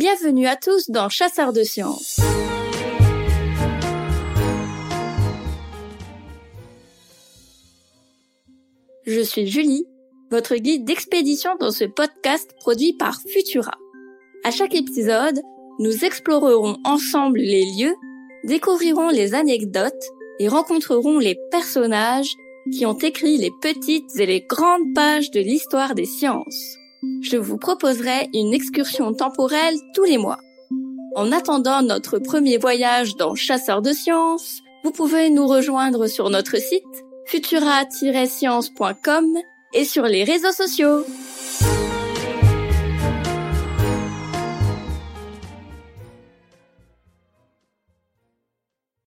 Bienvenue à tous dans Chasseurs de sciences. Je suis Julie, votre guide d'expédition dans ce podcast produit par Futura. À chaque épisode, nous explorerons ensemble les lieux, découvrirons les anecdotes et rencontrerons les personnages qui ont écrit les petites et les grandes pages de l'histoire des sciences. Je vous proposerai une excursion temporelle tous les mois. En attendant notre premier voyage dans Chasseurs de sciences, vous pouvez nous rejoindre sur notre site futura-science.com et sur les réseaux sociaux.